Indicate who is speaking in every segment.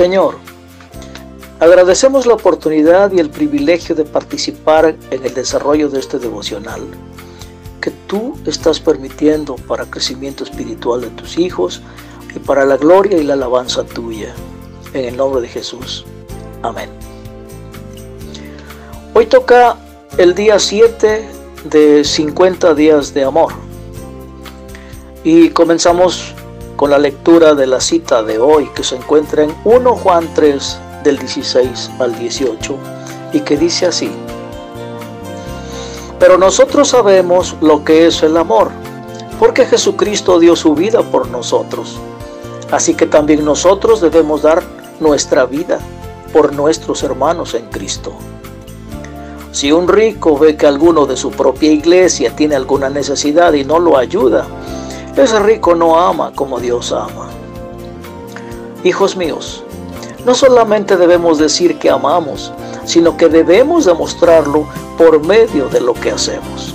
Speaker 1: Señor, agradecemos la oportunidad y el privilegio de participar en el desarrollo de este devocional que tú estás permitiendo para crecimiento espiritual de tus hijos y para la gloria y la alabanza tuya. En el nombre de Jesús. Amén. Hoy toca el día 7 de 50 días de amor. Y comenzamos con la lectura de la cita de hoy que se encuentra en 1 Juan 3 del 16 al 18 y que dice así. Pero nosotros sabemos lo que es el amor, porque Jesucristo dio su vida por nosotros. Así que también nosotros debemos dar nuestra vida por nuestros hermanos en Cristo. Si un rico ve que alguno de su propia iglesia tiene alguna necesidad y no lo ayuda, ese rico no ama como Dios ama. Hijos míos, no solamente debemos decir que amamos, sino que debemos demostrarlo por medio de lo que hacemos.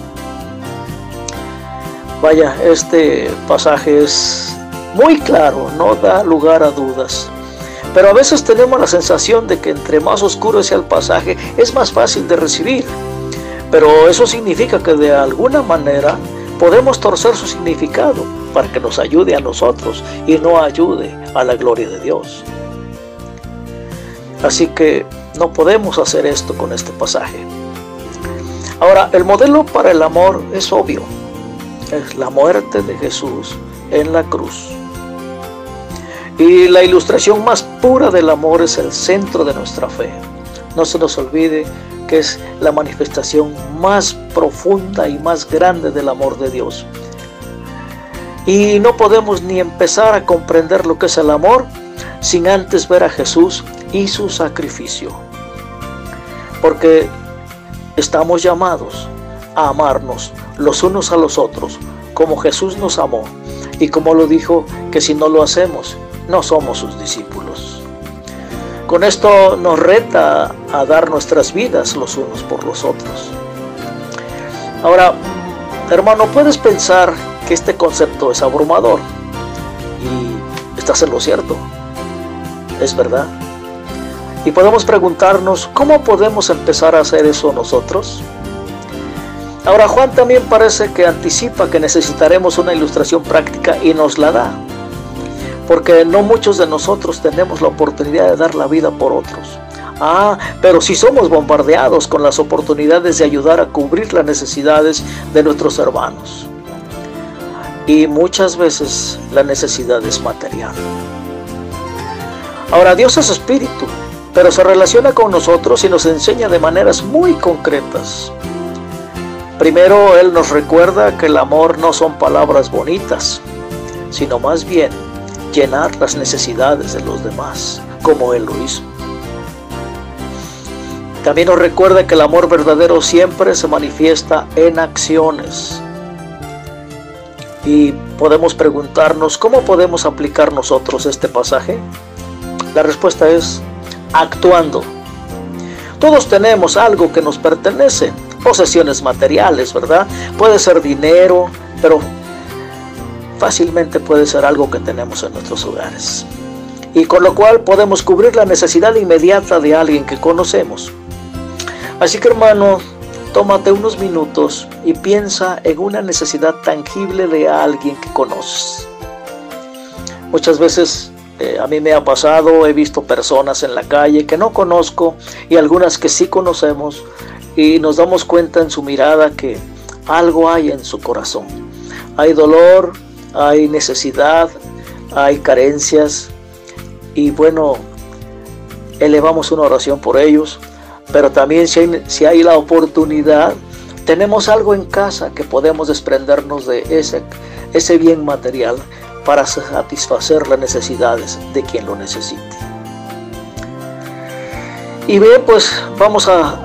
Speaker 1: Vaya, este pasaje es muy claro, no da lugar a dudas. Pero a veces tenemos la sensación de que entre más oscuro sea el pasaje, es más fácil de recibir. Pero eso significa que de alguna manera podemos torcer su significado para que nos ayude a nosotros y no ayude a la gloria de Dios. Así que no podemos hacer esto con este pasaje. Ahora, el modelo para el amor es obvio. Es la muerte de Jesús en la cruz. Y la ilustración más pura del amor es el centro de nuestra fe. No se nos olvide que es la manifestación más profunda y más grande del amor de Dios. Y no podemos ni empezar a comprender lo que es el amor sin antes ver a Jesús y su sacrificio. Porque estamos llamados a amarnos los unos a los otros como Jesús nos amó y como lo dijo que si no lo hacemos no somos sus discípulos. Con esto nos reta a dar nuestras vidas los unos por los otros. Ahora, hermano, puedes pensar que este concepto es abrumador y estás en lo cierto. Es verdad. Y podemos preguntarnos, ¿cómo podemos empezar a hacer eso nosotros? Ahora Juan también parece que anticipa que necesitaremos una ilustración práctica y nos la da porque no muchos de nosotros tenemos la oportunidad de dar la vida por otros. Ah, pero si somos bombardeados con las oportunidades de ayudar a cubrir las necesidades de nuestros hermanos. Y muchas veces la necesidad es material. Ahora, Dios es espíritu, pero se relaciona con nosotros y nos enseña de maneras muy concretas. Primero, Él nos recuerda que el amor no son palabras bonitas, sino más bien llenar las necesidades de los demás, como Él lo hizo. También nos recuerda que el amor verdadero siempre se manifiesta en acciones. Y podemos preguntarnos, ¿cómo podemos aplicar nosotros este pasaje? La respuesta es actuando. Todos tenemos algo que nos pertenece, posesiones materiales, ¿verdad? Puede ser dinero, pero fácilmente puede ser algo que tenemos en nuestros hogares. Y con lo cual podemos cubrir la necesidad inmediata de alguien que conocemos. Así que hermano, tómate unos minutos y piensa en una necesidad tangible de alguien que conoces. Muchas veces eh, a mí me ha pasado, he visto personas en la calle que no conozco y algunas que sí conocemos y nos damos cuenta en su mirada que algo hay en su corazón. Hay dolor, hay necesidad, hay carencias y bueno, elevamos una oración por ellos, pero también si hay, la oportunidad, tenemos algo en casa que podemos desprendernos de ese, ese bien material para satisfacer las necesidades de quien lo necesite. Y bien, pues vamos a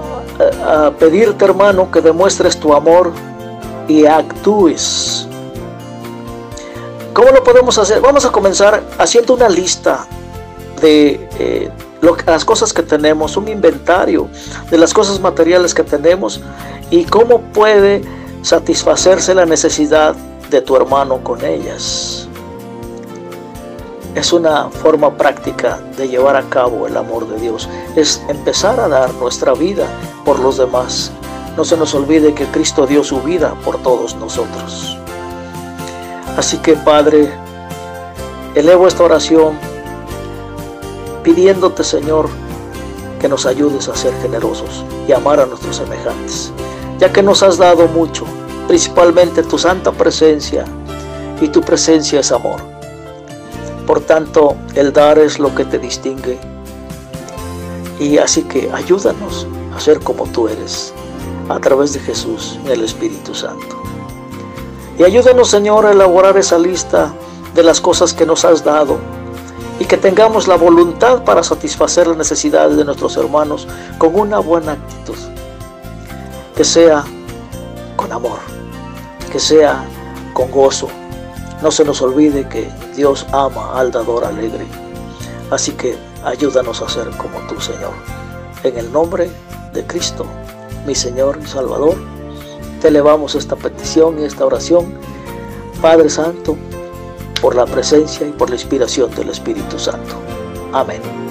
Speaker 1: pedirte hermano que demuestres tu amor y actúes ¿Cómo lo podemos hacer? Vamos a comenzar haciendo una lista de eh, las cosas que tenemos, un inventario de las cosas materiales que tenemos y cómo puede satisfacerse la necesidad de tu hermano con ellas. es una forma práctica de llevar a cabo el amor de Dios. Es empezar a dar nuestra vida por los demás. No se nos olvide que Cristo dio su vida por todos nosotros. Así que Padre, elevo esta oración pidiéndote Señor que nos ayudes a ser generosos y amar a nuestros semejantes, ya que nos has dado mucho, principalmente tu santa presencia, y tu presencia es amor. Por tanto, el dar es lo que te distingue. Y así que ayúdanos a ser como tú eres, a través de Jesús y el Espíritu Santo. Y ayúdanos, Señor, a elaborar esa lista de las cosas que nos has dado y que tengamos la voluntad para satisfacer las necesidades de nuestros hermanos con una buena actitud. Que sea con amor, que sea con gozo. No se nos olvide que Dios ama al dador alegre. Así que ayúdanos a ser como tú, Señor. En el nombre de Cristo, mi Señor y Salvador, te elevamos esta petición y esta oración. Padre Santo, por la presencia y por la inspiración del Espíritu Santo. Amén.